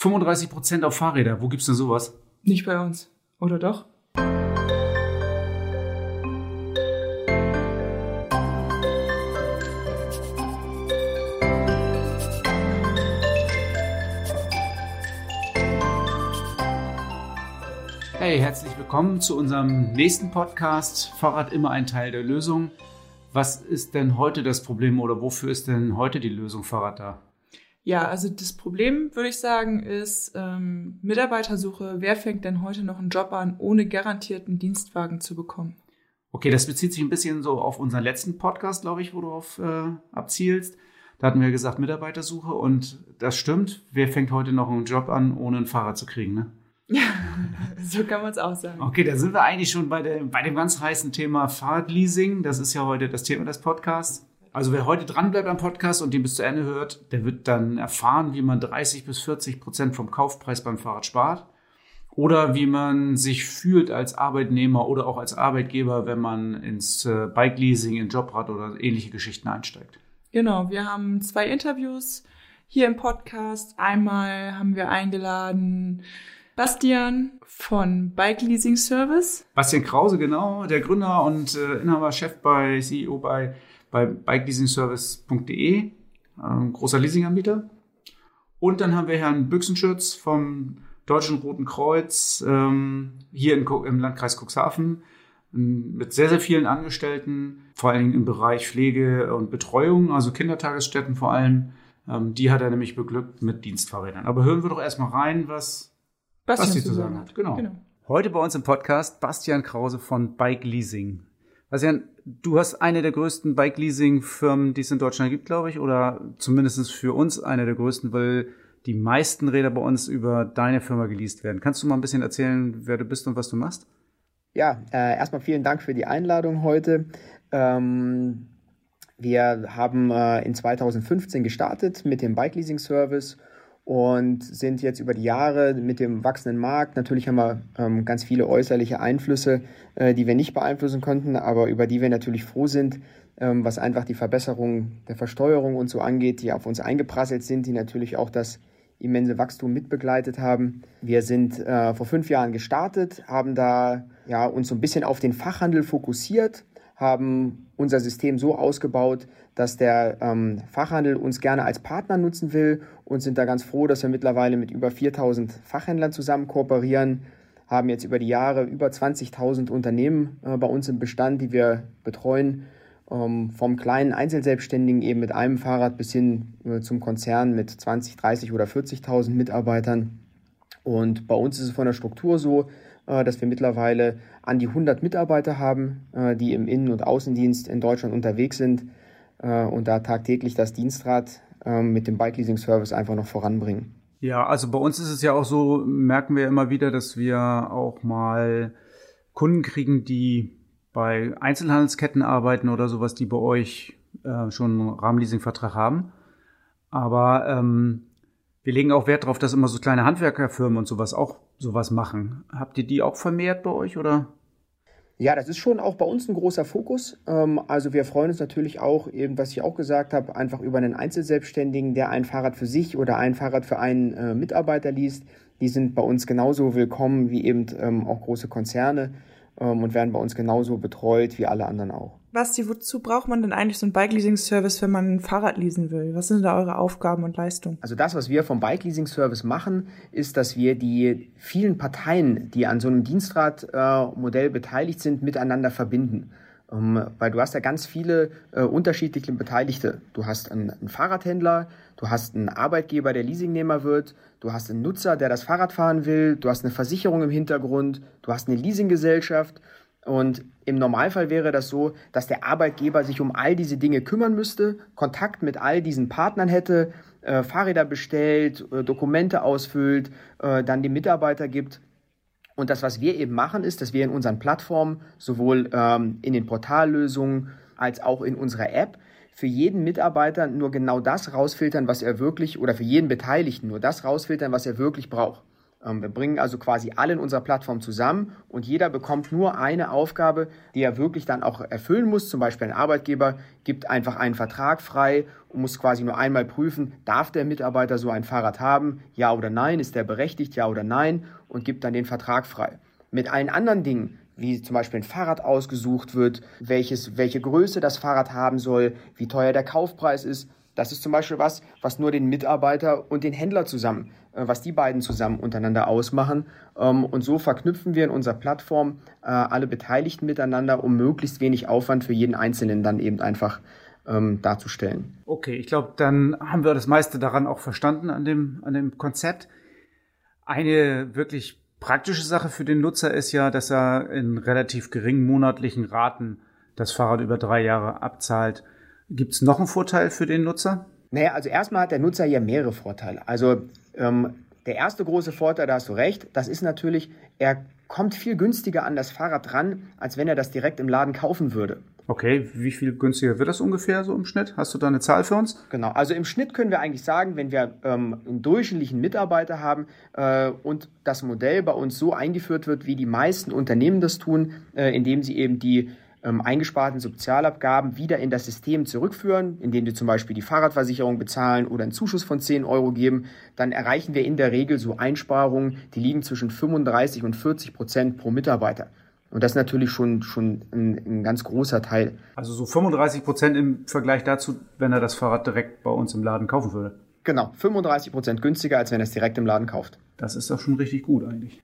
35% auf Fahrräder. Wo gibt's denn sowas? Nicht bei uns. Oder doch? Hey, herzlich willkommen zu unserem nächsten Podcast. Fahrrad immer ein Teil der Lösung. Was ist denn heute das Problem oder wofür ist denn heute die Lösung Fahrrad da? Ja, also das Problem, würde ich sagen, ist ähm, Mitarbeitersuche. Wer fängt denn heute noch einen Job an, ohne garantierten Dienstwagen zu bekommen? Okay, das bezieht sich ein bisschen so auf unseren letzten Podcast, glaube ich, wo du auf äh, abzielst. Da hatten wir gesagt Mitarbeitersuche und das stimmt. Wer fängt heute noch einen Job an, ohne ein Fahrrad zu kriegen, ne? Ja, so kann man es auch sagen. Okay, da sind wir eigentlich schon bei, der, bei dem ganz heißen Thema Fahrradleasing. Das ist ja heute das Thema des Podcasts. Also wer heute dranbleibt am Podcast und den bis zu Ende hört, der wird dann erfahren, wie man 30 bis 40 Prozent vom Kaufpreis beim Fahrrad spart. Oder wie man sich fühlt als Arbeitnehmer oder auch als Arbeitgeber, wenn man ins äh, Bike-Leasing, in Jobrad oder ähnliche Geschichten einsteigt. Genau, wir haben zwei Interviews hier im Podcast. Einmal haben wir eingeladen Bastian von Bike Leasing Service. Bastian Krause, genau, der Gründer und äh, Inhaber, Chef bei CEO bei bei bikeleasingservice.de, ähm, großer Leasinganbieter. Und dann haben wir Herrn Büchsenschütz vom Deutschen Roten Kreuz ähm, hier in, im Landkreis Cuxhaven ähm, mit sehr, sehr vielen Angestellten, vor allen Dingen im Bereich Pflege und Betreuung, also Kindertagesstätten vor allem. Ähm, die hat er nämlich beglückt mit Dienstfahrrädern. Aber hören wir doch erstmal rein, was Bastian zu sagen hat. Genau. genau. Heute bei uns im Podcast Bastian Krause von Bike Leasing. Bastian, du hast eine der größten Bike-Leasing-Firmen, die es in Deutschland gibt, glaube ich, oder zumindest für uns eine der größten, weil die meisten Räder bei uns über deine Firma geleast werden. Kannst du mal ein bisschen erzählen, wer du bist und was du machst? Ja, äh, erstmal vielen Dank für die Einladung heute. Ähm, wir haben äh, in 2015 gestartet mit dem Bike Leasing Service und sind jetzt über die Jahre mit dem wachsenden Markt, natürlich haben wir ähm, ganz viele äußerliche Einflüsse, äh, die wir nicht beeinflussen konnten, aber über die wir natürlich froh sind, ähm, was einfach die Verbesserung der Versteuerung und so angeht, die auf uns eingeprasselt sind, die natürlich auch das immense Wachstum mitbegleitet haben. Wir sind äh, vor fünf Jahren gestartet, haben da ja, uns so ein bisschen auf den Fachhandel fokussiert, haben unser System so ausgebaut, dass der ähm, Fachhandel uns gerne als Partner nutzen will und sind da ganz froh, dass wir mittlerweile mit über 4000 Fachhändlern zusammen kooperieren, haben jetzt über die Jahre über 20.000 Unternehmen äh, bei uns im Bestand, die wir betreuen, ähm, vom kleinen Einzelselbstständigen eben mit einem Fahrrad bis hin äh, zum Konzern mit 20, 30 oder 40.000 Mitarbeitern. Und bei uns ist es von der Struktur so, dass wir mittlerweile an die 100 Mitarbeiter haben, äh, die im Innen- und Außendienst in Deutschland unterwegs sind äh, und da tagtäglich das Dienstrad ähm, mit dem Bike Leasing Service einfach noch voranbringen. Ja, also bei uns ist es ja auch so, merken wir immer wieder, dass wir auch mal Kunden kriegen, die bei Einzelhandelsketten arbeiten oder sowas, die bei euch äh, schon einen Rahmenleasingvertrag haben. Aber ähm, wir legen auch Wert darauf, dass immer so kleine Handwerkerfirmen und sowas auch sowas machen. Habt ihr die auch vermehrt bei euch oder? Ja, das ist schon auch bei uns ein großer Fokus. Ähm, also wir freuen uns natürlich auch, eben was ich auch gesagt habe, einfach über einen Einzelselbstständigen, der ein Fahrrad für sich oder ein Fahrrad für einen äh, Mitarbeiter liest. Die sind bei uns genauso willkommen wie eben ähm, auch große Konzerne ähm, und werden bei uns genauso betreut wie alle anderen auch. Basti, wozu braucht man denn eigentlich so einen Bike-Leasing-Service, wenn man ein Fahrrad leasen will? Was sind da eure Aufgaben und Leistungen? Also das, was wir vom Bike-Leasing-Service machen, ist, dass wir die vielen Parteien, die an so einem Dienstradmodell äh, beteiligt sind, miteinander verbinden. Ähm, weil du hast ja ganz viele äh, unterschiedliche Beteiligte. Du hast einen, einen, Fahrradhändler, du hast einen Arbeitgeber, der Leasingnehmer wird, du hast einen Nutzer, der das Fahrrad fahren will, du hast eine Versicherung im Hintergrund, du hast eine Leasinggesellschaft und im Normalfall wäre das so, dass der Arbeitgeber sich um all diese Dinge kümmern müsste, Kontakt mit all diesen Partnern hätte, äh, Fahrräder bestellt, äh, Dokumente ausfüllt, äh, dann dem Mitarbeiter gibt. Und das, was wir eben machen, ist, dass wir in unseren Plattformen, sowohl ähm, in den Portallösungen als auch in unserer App, für jeden Mitarbeiter nur genau das rausfiltern, was er wirklich, oder für jeden Beteiligten nur das rausfiltern, was er wirklich braucht. Ähm, wir bringen also quasi alle in unserer Plattform zusammen und jeder bekommt nur eine Aufgabe, die er wirklich dann auch erfüllen muss. Zum Beispiel ein Arbeitgeber gibt einfach einen Vertrag frei und muss quasi nur einmal prüfen, darf der Mitarbeiter so ein Fahrrad haben, ja oder nein, ist der berechtigt, ja oder nein und gibt dann den Vertrag frei. Mit allen anderen Dingen, wie zum Beispiel ein Fahrrad ausgesucht wird, welches, welche Größe das Fahrrad haben soll, wie teuer der Kaufpreis ist, das ist zum Beispiel was, was nur den Mitarbeiter und den Händler zusammen, äh, was die beiden zusammen untereinander ausmachen. Ähm, und so verknüpfen wir in unserer Plattform äh, alle Beteiligten miteinander, um möglichst wenig Aufwand für jeden Einzelnen dann eben einfach ähm, darzustellen. Okay, ich glaube, dann haben wir das meiste daran auch verstanden an dem, an dem Konzept. Eine wirklich praktische Sache für den Nutzer ist ja, dass er in relativ geringen monatlichen Raten das Fahrrad über drei Jahre abzahlt. Gibt es noch einen Vorteil für den Nutzer? Naja, also erstmal hat der Nutzer ja mehrere Vorteile. Also ähm, der erste große Vorteil, da hast du recht, das ist natürlich, er kommt viel günstiger an das Fahrrad ran, als wenn er das direkt im Laden kaufen würde. Okay, wie viel günstiger wird das ungefähr so im Schnitt? Hast du da eine Zahl für uns? Genau, also im Schnitt können wir eigentlich sagen, wenn wir ähm, einen durchschnittlichen Mitarbeiter haben äh, und das Modell bei uns so eingeführt wird, wie die meisten Unternehmen das tun, äh, indem sie eben die ähm, eingesparten Sozialabgaben wieder in das System zurückführen, indem wir zum Beispiel die Fahrradversicherung bezahlen oder einen Zuschuss von 10 Euro geben, dann erreichen wir in der Regel so Einsparungen, die liegen zwischen 35 und 40 Prozent pro Mitarbeiter. Und das ist natürlich schon, schon ein, ein ganz großer Teil. Also so 35 Prozent im Vergleich dazu, wenn er das Fahrrad direkt bei uns im Laden kaufen würde. Genau, 35 Prozent günstiger, als wenn er es direkt im Laden kauft. Das ist doch schon richtig gut eigentlich.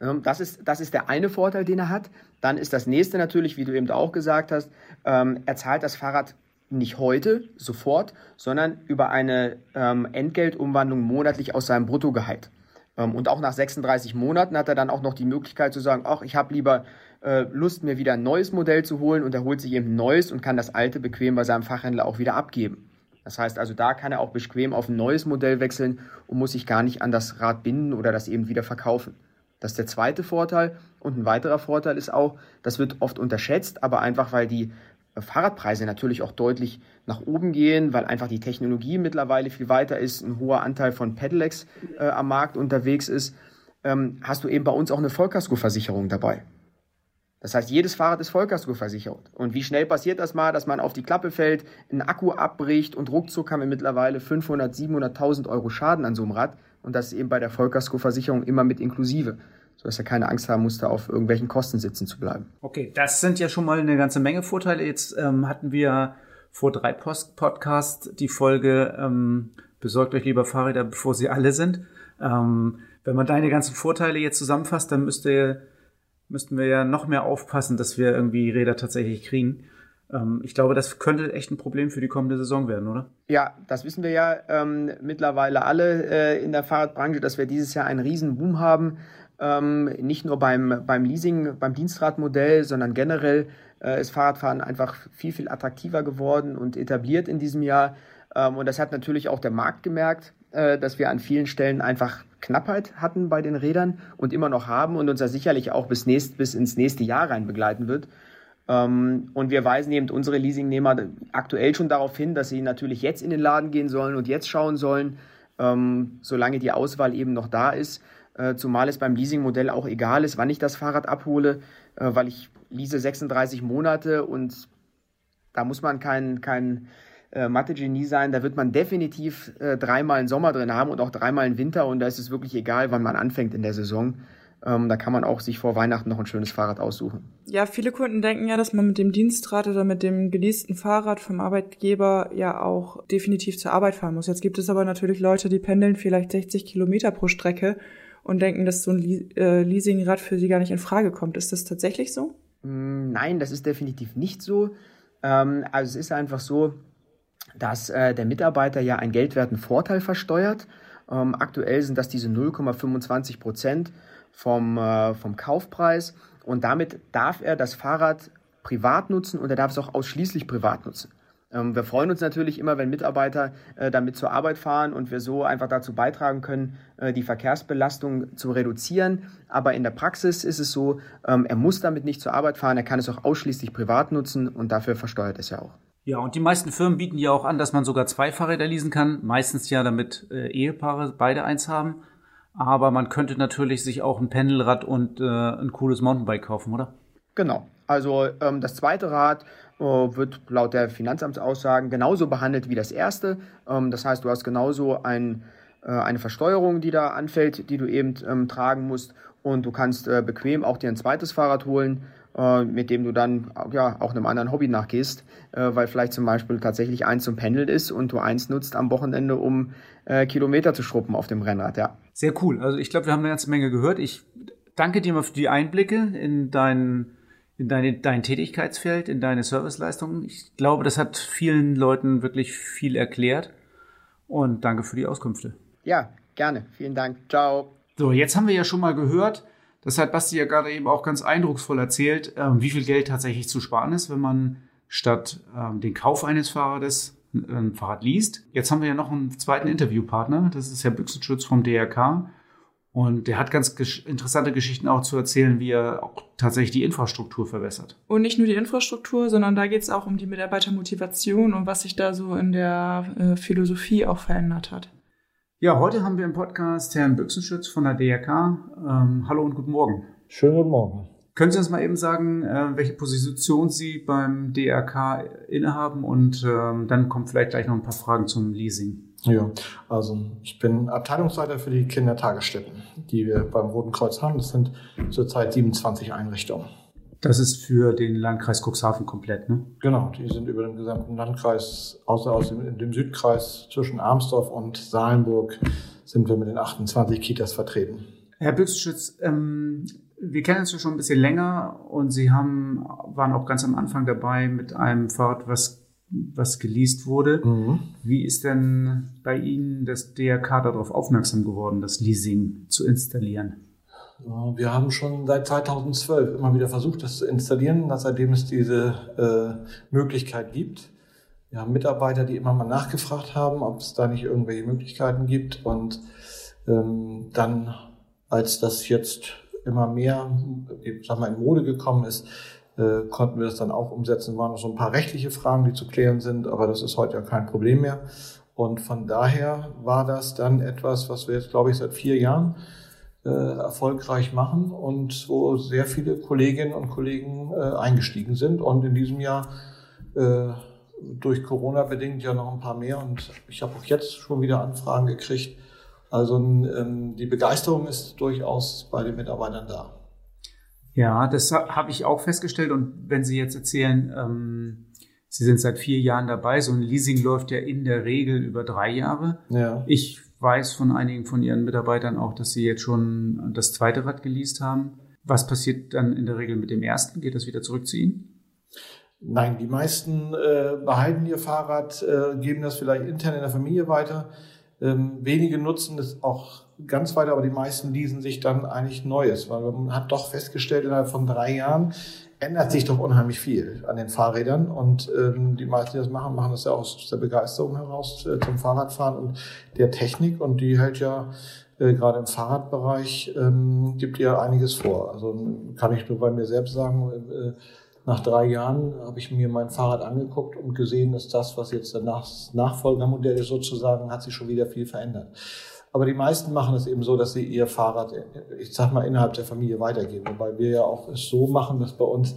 Ähm, das ist, das ist der eine Vorteil, den er hat. Dann ist das nächste natürlich, wie du eben auch gesagt hast, ähm, er zahlt das Fahrrad nicht heute, sofort, sondern über eine ähm, Entgeltumwandlung monatlich aus seinem Bruttogehalt. Und auch nach 36 Monaten hat er dann auch noch die Möglichkeit zu sagen, ach, ich habe lieber äh, Lust, mir wieder ein neues Modell zu holen und er holt sich eben ein neues und kann das alte bequem bei seinem Fachhändler auch wieder abgeben. Das heißt also, da kann er auch bequem auf ein neues Modell wechseln und muss sich gar nicht an das Rad binden oder das eben wieder verkaufen. Das ist der zweite Vorteil. Und ein weiterer Vorteil ist auch, das wird oft unterschätzt, aber einfach weil die Fahrradpreise natürlich auch deutlich nach oben gehen, weil einfach die Technologie mittlerweile viel weiter ist, ein hoher Anteil von Pedelecs äh, am Markt unterwegs ist, ähm, hast du eben bei uns auch eine Vollkaskoversicherung dabei. Das heißt, jedes Fahrrad ist Vollkasko versichert. Und wie schnell passiert das mal, dass man auf die Klappe fällt, ein Akku abbricht und ruckzuck haben wir mittlerweile 500, 700.000 Euro Schaden an so einem Rad. Und das ist eben bei der Vollkasko-Versicherung immer mit inklusive, sodass er keine Angst haben muss, da auf irgendwelchen Kosten sitzen zu bleiben. Okay, das sind ja schon mal eine ganze Menge Vorteile. Jetzt ähm, hatten wir vor drei Post Podcasts die Folge ähm, Besorgt euch lieber Fahrräder, bevor sie alle sind. Ähm, wenn man deine ganzen Vorteile jetzt zusammenfasst, dann müsste, müssten wir ja noch mehr aufpassen, dass wir irgendwie Räder tatsächlich kriegen. Ähm, ich glaube, das könnte echt ein Problem für die kommende Saison werden, oder? Ja, das wissen wir ja ähm, mittlerweile alle äh, in der Fahrradbranche, dass wir dieses Jahr einen riesen Boom haben. Ähm, nicht nur beim, beim Leasing, beim Dienstradmodell, sondern generell äh, ist Fahrradfahren einfach viel, viel attraktiver geworden und etabliert in diesem Jahr. Ähm, und das hat natürlich auch der Markt gemerkt, äh, dass wir an vielen Stellen einfach Knappheit hatten bei den Rädern und immer noch haben und uns da sicherlich auch bis, nächst, bis ins nächste Jahr rein begleiten wird. Ähm, und wir weisen eben unsere Leasingnehmer aktuell schon darauf hin, dass sie natürlich jetzt in den Laden gehen sollen und jetzt schauen sollen, ähm, solange die Auswahl eben noch da ist. Äh, zumal es beim Leasingmodell auch egal ist, wann ich das Fahrrad abhole, äh, weil ich lease 36 Monate und da muss man kein, kein äh, Mathe-Genie sein. Da wird man definitiv dreimal einen Sommer drin haben und auch dreimal einen Winter und da ist es wirklich egal, wann man anfängt in der Saison. Ähm, da kann man auch sich vor Weihnachten noch ein schönes Fahrrad aussuchen. Ja, viele Kunden denken ja, dass man mit dem Dienstrad oder mit dem geleasten Fahrrad vom Arbeitgeber ja auch definitiv zur Arbeit fahren muss. Jetzt gibt es aber natürlich Leute, die pendeln vielleicht 60 Kilometer pro Strecke und denken, dass so ein äh, Leasingrad für sie gar nicht in Frage kommt. Ist das tatsächlich so? Mm, nein, das ist definitiv nicht so. Ähm, also es ist einfach so, dass äh, der Mitarbeiter ja einen geldwerten Vorteil versteuert. Ähm, aktuell sind das diese 0,25 Prozent vom, äh, vom Kaufpreis und damit darf er das Fahrrad privat nutzen und er darf es auch ausschließlich privat nutzen. Ähm, wir freuen uns natürlich immer, wenn Mitarbeiter äh, damit zur Arbeit fahren und wir so einfach dazu beitragen können, äh, die Verkehrsbelastung zu reduzieren. Aber in der Praxis ist es so, ähm, er muss damit nicht zur Arbeit fahren, er kann es auch ausschließlich privat nutzen und dafür versteuert es ja auch. Ja, und die meisten Firmen bieten ja auch an, dass man sogar zwei Fahrräder leasen kann. Meistens ja, damit äh, Ehepaare beide eins haben. Aber man könnte natürlich sich auch ein Pendelrad und äh, ein cooles Mountainbike kaufen, oder? Genau. Also ähm, das zweite Rad äh, wird laut der Finanzamtsaussagen genauso behandelt wie das erste. Ähm, das heißt, du hast genauso ein, äh, eine Versteuerung, die da anfällt, die du eben ähm, tragen musst. Und du kannst äh, bequem auch dir ein zweites Fahrrad holen, mit dem du dann ja auch einem anderen Hobby nachgehst, äh, weil vielleicht zum Beispiel tatsächlich eins zum Pendeln ist und du eins nutzt am Wochenende, um äh, Kilometer zu schruppen auf dem Rennrad. Ja. Sehr cool. Also ich glaube, wir haben eine ganze Menge gehört. Ich danke dir mal für die Einblicke in deinen in deine, dein Tätigkeitsfeld, in deine Serviceleistungen. Ich glaube, das hat vielen Leuten wirklich viel erklärt. Und danke für die Auskünfte. Ja, gerne. Vielen Dank. Ciao. So, jetzt haben wir ja schon mal gehört, das hat Basti ja gerade eben auch ganz eindrucksvoll erzählt, ähm, wie viel Geld tatsächlich zu sparen ist, wenn man statt ähm, den Kauf eines Fahrrades ein Fahrrad liest. Jetzt haben wir ja noch einen zweiten Interviewpartner. Das ist Herr Büchsenschütz vom DRK. Und der hat ganz gesch interessante Geschichten auch zu erzählen, wie er auch tatsächlich die Infrastruktur verbessert. Und nicht nur die Infrastruktur, sondern da geht es auch um die Mitarbeitermotivation und was sich da so in der äh, Philosophie auch verändert hat. Ja, heute haben wir im Podcast Herrn Büchsenschütz von der DRK. Ähm, hallo und guten Morgen. Schönen guten Morgen. Können Sie uns mal eben sagen, äh, welche Position Sie beim DRK innehaben? Und ähm, dann kommen vielleicht gleich noch ein paar Fragen zum Leasing. Ja, also ich bin Abteilungsleiter für die Kindertagesstätten, die wir beim Roten Kreuz haben. Das sind zurzeit 27 Einrichtungen. Das ist für den Landkreis Cuxhaven komplett, ne? Genau, die sind über den gesamten Landkreis, außer aus dem, dem Südkreis zwischen Armsdorf und Salenburg sind wir mit den 28 Kitas vertreten. Herr Büchsenschütz, ähm, wir kennen uns schon ein bisschen länger und Sie haben, waren auch ganz am Anfang dabei mit einem Fahrrad, was was geleast wurde. Mhm. Wie ist denn bei Ihnen das DRK darauf aufmerksam geworden, das Leasing zu installieren? Wir haben schon seit 2012 immer wieder versucht, das zu installieren, seitdem es diese äh, Möglichkeit gibt. Wir haben Mitarbeiter, die immer mal nachgefragt haben, ob es da nicht irgendwelche Möglichkeiten gibt. Und ähm, dann, als das jetzt immer mehr, ich sag mal, in Mode gekommen ist, äh, konnten wir das dann auch umsetzen. Waren noch so ein paar rechtliche Fragen, die zu klären sind, aber das ist heute ja kein Problem mehr. Und von daher war das dann etwas, was wir jetzt, glaube ich, seit vier Jahren äh, erfolgreich machen und wo sehr viele Kolleginnen und Kollegen äh, eingestiegen sind. Und in diesem Jahr äh, durch Corona bedingt ja noch ein paar mehr. Und ich habe auch jetzt schon wieder Anfragen gekriegt. Also ähm, die Begeisterung ist durchaus bei den Mitarbeitern da. Ja, das habe ich auch festgestellt. Und wenn Sie jetzt erzählen, ähm, Sie sind seit vier Jahren dabei, so ein Leasing läuft ja in der Regel über drei Jahre. Ja. Ich weiß von einigen von Ihren Mitarbeitern auch, dass Sie jetzt schon das zweite Rad geleast haben. Was passiert dann in der Regel mit dem ersten? Geht das wieder zurück zu Ihnen? Nein, die meisten äh, behalten ihr Fahrrad, äh, geben das vielleicht intern in der Familie weiter. Ähm, wenige nutzen es auch ganz weiter, aber die meisten leasen sich dann eigentlich Neues, weil man hat doch festgestellt, innerhalb von drei Jahren ändert sich doch unheimlich viel an den Fahrrädern und ähm, die meisten, die das machen, machen das ja aus der Begeisterung heraus äh, zum Fahrradfahren und der Technik und die hält ja äh, gerade im Fahrradbereich ähm, gibt ja einiges vor. Also kann ich nur bei mir selbst sagen, äh, nach drei Jahren habe ich mir mein Fahrrad angeguckt und gesehen, dass das, was jetzt das Nachfolgermodell ist sozusagen, hat sich schon wieder viel verändert. Aber die meisten machen es eben so, dass sie ihr Fahrrad, ich sag mal, innerhalb der Familie weitergeben. Wobei wir ja auch es so machen, dass bei uns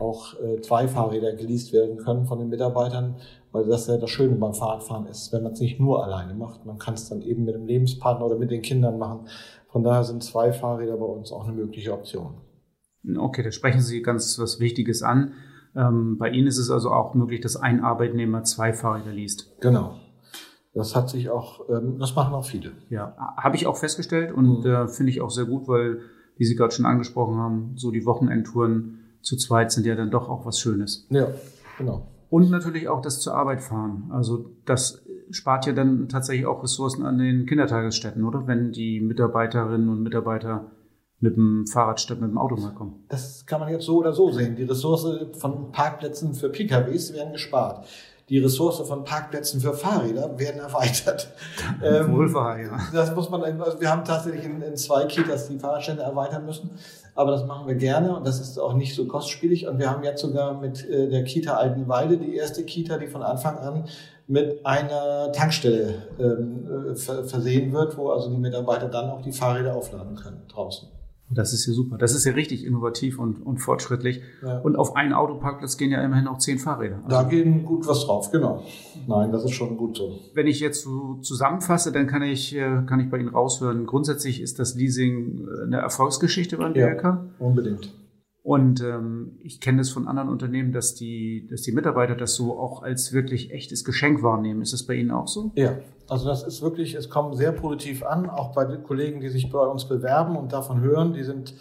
auch äh, zwei Fahrräder geleast werden können von den Mitarbeitern, weil das ja das Schöne beim Fahrradfahren ist, wenn man es nicht nur alleine macht. Man kann es dann eben mit dem Lebenspartner oder mit den Kindern machen. Von daher sind zwei Fahrräder bei uns auch eine mögliche Option. Okay, da sprechen Sie ganz was Wichtiges an. Ähm, bei Ihnen ist es also auch möglich, dass ein Arbeitnehmer zwei Fahrräder liest. Genau. Das hat sich auch, ähm, das machen auch viele. Ja, habe ich auch festgestellt und mhm. äh, finde ich auch sehr gut, weil, wie Sie gerade schon angesprochen haben, so die Wochenendtouren zu zweit sind ja dann doch auch was Schönes. Ja, genau. Und natürlich auch das zur Arbeit fahren. Also das spart ja dann tatsächlich auch Ressourcen an den Kindertagesstätten, oder? Wenn die Mitarbeiterinnen und Mitarbeiter mit dem Fahrrad statt mit dem Auto mal kommen. Das kann man jetzt so oder so sehen. Die Ressource von Parkplätzen für PKWs werden gespart. Die Ressource von Parkplätzen für Fahrräder werden erweitert. ähm, Wohlfahr, ja. Das muss man, also wir haben tatsächlich in, in zwei Kitas die Fahrradstände erweitern müssen. Aber das machen wir gerne und das ist auch nicht so kostspielig. Und wir haben jetzt sogar mit äh, der Kita Altenwalde die erste Kita, die von Anfang an mit einer Tankstelle ähm, äh, versehen wird, wo also die Mitarbeiter dann auch die Fahrräder aufladen können draußen. Das ist ja super. Das ist ja richtig innovativ und, und fortschrittlich. Ja. Und auf einen Autoparkplatz gehen ja immerhin auch zehn Fahrräder. Also da gehen gut was drauf, genau. Nein, das ist schon gut so. Wenn ich jetzt so zusammenfasse, dann kann ich, äh, kann ich bei Ihnen raushören, grundsätzlich ist das Leasing äh, eine Erfolgsgeschichte beim BRK. Ja, unbedingt. Und ähm, ich kenne das von anderen Unternehmen, dass die, dass die Mitarbeiter das so auch als wirklich echtes Geschenk wahrnehmen. Ist das bei Ihnen auch so? Ja, also das ist wirklich, es kommt sehr positiv an, auch bei den Kollegen, die sich bei uns bewerben und davon hören. Die sind,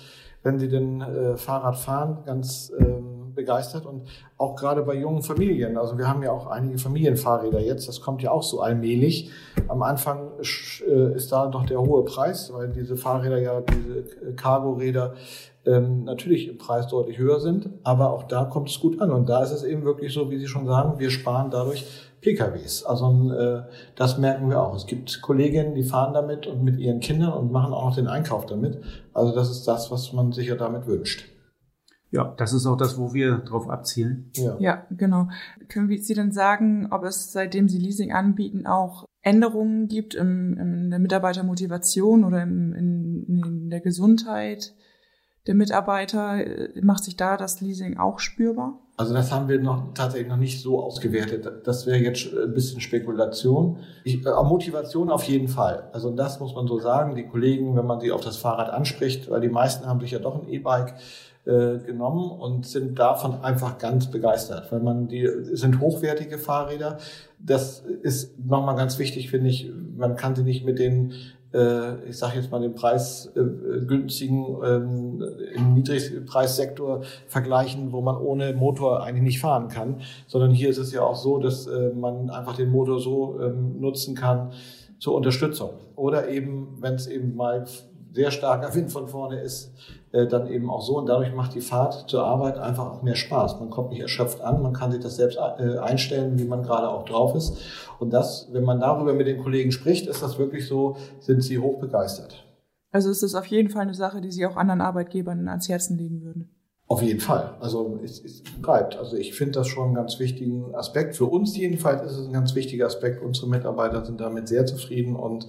wenn sie denn äh, Fahrrad fahren, ganz ähm, begeistert und auch gerade bei jungen Familien. Also wir haben ja auch einige Familienfahrräder jetzt. Das kommt ja auch so allmählich. Am Anfang äh, ist da doch der hohe Preis, weil diese Fahrräder ja, diese Cargo-Räder ähm, natürlich im Preis deutlich höher sind, aber auch da kommt es gut an. Und da ist es eben wirklich so, wie Sie schon sagen, wir sparen dadurch PKWs. Also äh, das merken wir auch. Es gibt Kolleginnen, die fahren damit und mit ihren Kindern und machen auch noch den Einkauf damit. Also das ist das, was man sich ja damit wünscht. Ja, das ist auch das, wo wir drauf abzielen. Ja, ja genau. Können Sie denn sagen, ob es seitdem Sie Leasing anbieten auch Änderungen gibt im, in der Mitarbeitermotivation oder im, in, in der Gesundheit? Der Mitarbeiter? Äh, macht sich da das Leasing auch spürbar? Also das haben wir noch tatsächlich noch nicht so ausgewertet. Das wäre jetzt ein bisschen Spekulation. Ich, äh, Motivation auf jeden Fall. Also das muss man so sagen. Die Kollegen, wenn man sie auf das Fahrrad anspricht, weil die meisten haben sich ja doch ein E-Bike äh, genommen und sind davon einfach ganz begeistert, weil man die sind hochwertige Fahrräder. Das ist nochmal ganz wichtig, finde ich. Man kann sie nicht mit den äh, ich sage jetzt mal den preisgünstigen äh, ähm, im Niedrigpreissektor vergleichen, wo man ohne Motor eigentlich nicht fahren kann, sondern hier ist es ja auch so, dass äh, man einfach den Motor so ähm, nutzen kann zur Unterstützung. Oder eben, wenn es eben mal sehr starker Wind von vorne ist, äh, dann eben auch so. Und dadurch macht die Fahrt zur Arbeit einfach auch mehr Spaß. Man kommt nicht erschöpft an, man kann sich das selbst äh, einstellen, wie man gerade auch drauf ist. Und das, wenn man darüber mit den Kollegen spricht, ist das wirklich so, sind sie hoch begeistert. Also ist das auf jeden Fall eine Sache, die Sie auch anderen Arbeitgebern ans Herzen legen würden? Auf jeden Fall. Also es, es bleibt. Also ich finde das schon einen ganz wichtigen Aspekt. Für uns jedenfalls ist es ein ganz wichtiger Aspekt. Unsere Mitarbeiter sind damit sehr zufrieden und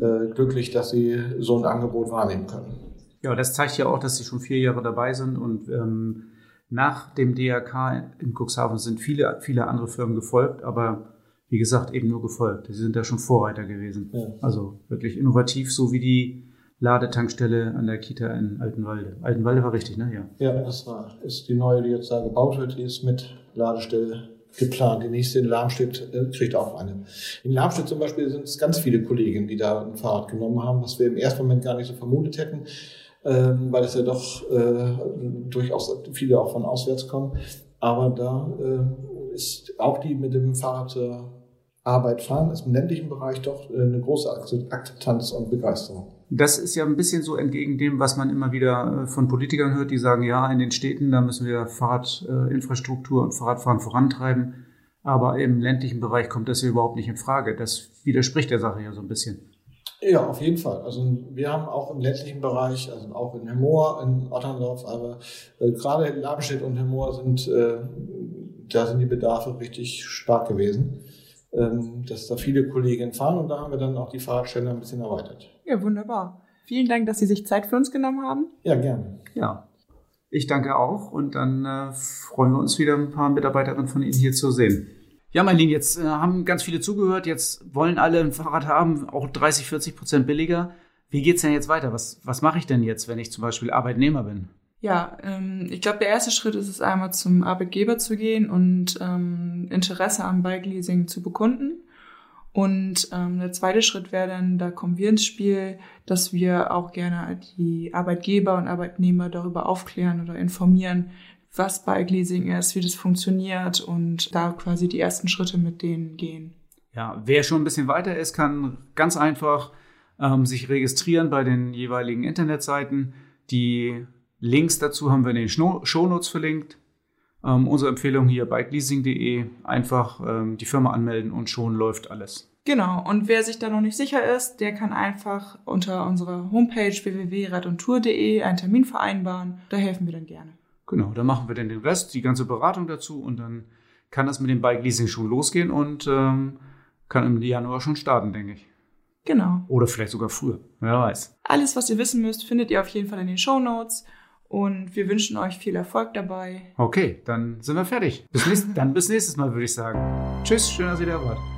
äh, glücklich, dass sie so ein Angebot wahrnehmen können. Ja, das zeigt ja auch, dass sie schon vier Jahre dabei sind und ähm, nach dem DRK in Cuxhaven sind viele, viele andere Firmen gefolgt, aber wie gesagt, eben nur gefolgt. Sie sind da schon Vorreiter gewesen. Ja. Also wirklich innovativ, so wie die Ladetankstelle an der Kita in Altenwalde. Altenwalde war richtig, ne? Ja. Ja, das war, ist die neue, die jetzt da gebaut wird, die ist mit Ladestelle geplant. Die nächste in Lamstedt äh, kriegt auch eine. In Lamstedt zum Beispiel sind es ganz viele Kollegen, die da ein Fahrrad genommen haben, was wir im ersten Moment gar nicht so vermutet hätten ähm, weil es ja doch äh, durchaus viele auch von auswärts kommen. Aber da äh, ist auch die mit dem Fahrrad zur Arbeit fahren, ist im ländlichen Bereich doch äh, eine große Akzeptanz und Begeisterung. Das ist ja ein bisschen so entgegen dem, was man immer wieder äh, von Politikern hört, die sagen, ja, in den Städten, da müssen wir Fahrradinfrastruktur und Fahrradfahren vorantreiben. Aber im ländlichen Bereich kommt das ja überhaupt nicht in Frage. Das widerspricht der Sache ja so ein bisschen. Ja, auf jeden Fall. Also wir haben auch im ländlichen Bereich, also auch in Hemmoor, in Otterndorf, aber äh, gerade in Labenstedt und Hemmoor sind, äh, da sind die Bedarfe richtig stark gewesen, dass da viele Kolleginnen fahren und da haben wir dann auch die Fahrradstelle ein bisschen erweitert. Ja, wunderbar. Vielen Dank, dass Sie sich Zeit für uns genommen haben. Ja, gerne. Ja, ich danke auch und dann äh, freuen wir uns wieder ein paar Mitarbeiterinnen von Ihnen hier zu sehen. Ja, mein Lieben, jetzt äh, haben ganz viele zugehört. Jetzt wollen alle ein Fahrrad haben, auch 30, 40 Prozent billiger. Wie geht's denn jetzt weiter? Was, was mache ich denn jetzt, wenn ich zum Beispiel Arbeitnehmer bin? Ja, ähm, ich glaube, der erste Schritt ist es einmal zum Arbeitgeber zu gehen und ähm, Interesse am Bike Leasing zu bekunden. Und ähm, der zweite Schritt wäre dann, da kommen wir ins Spiel, dass wir auch gerne die Arbeitgeber und Arbeitnehmer darüber aufklären oder informieren, was Bike Leasing ist, wie das funktioniert und da quasi die ersten Schritte mit denen gehen. Ja, wer schon ein bisschen weiter ist, kann ganz einfach ähm, sich registrieren bei den jeweiligen Internetseiten. Die Links dazu haben wir in den Shownotes verlinkt. Ähm, unsere Empfehlung hier bikeleasing.de, einfach ähm, die Firma anmelden und schon läuft alles. Genau, und wer sich da noch nicht sicher ist, der kann einfach unter unserer Homepage www.radundtour.de einen Termin vereinbaren. Da helfen wir dann gerne. Genau, da machen wir dann den Rest, die ganze Beratung dazu und dann kann das mit dem Bike Leasing schon losgehen und ähm, kann im Januar schon starten, denke ich. Genau. Oder vielleicht sogar früher. Wer weiß. Alles, was ihr wissen müsst, findet ihr auf jeden Fall in den Show Notes. Und wir wünschen euch viel Erfolg dabei. Okay, dann sind wir fertig. Bis nächst, dann bis nächstes Mal, würde ich sagen. Tschüss, schön, dass ihr da wart.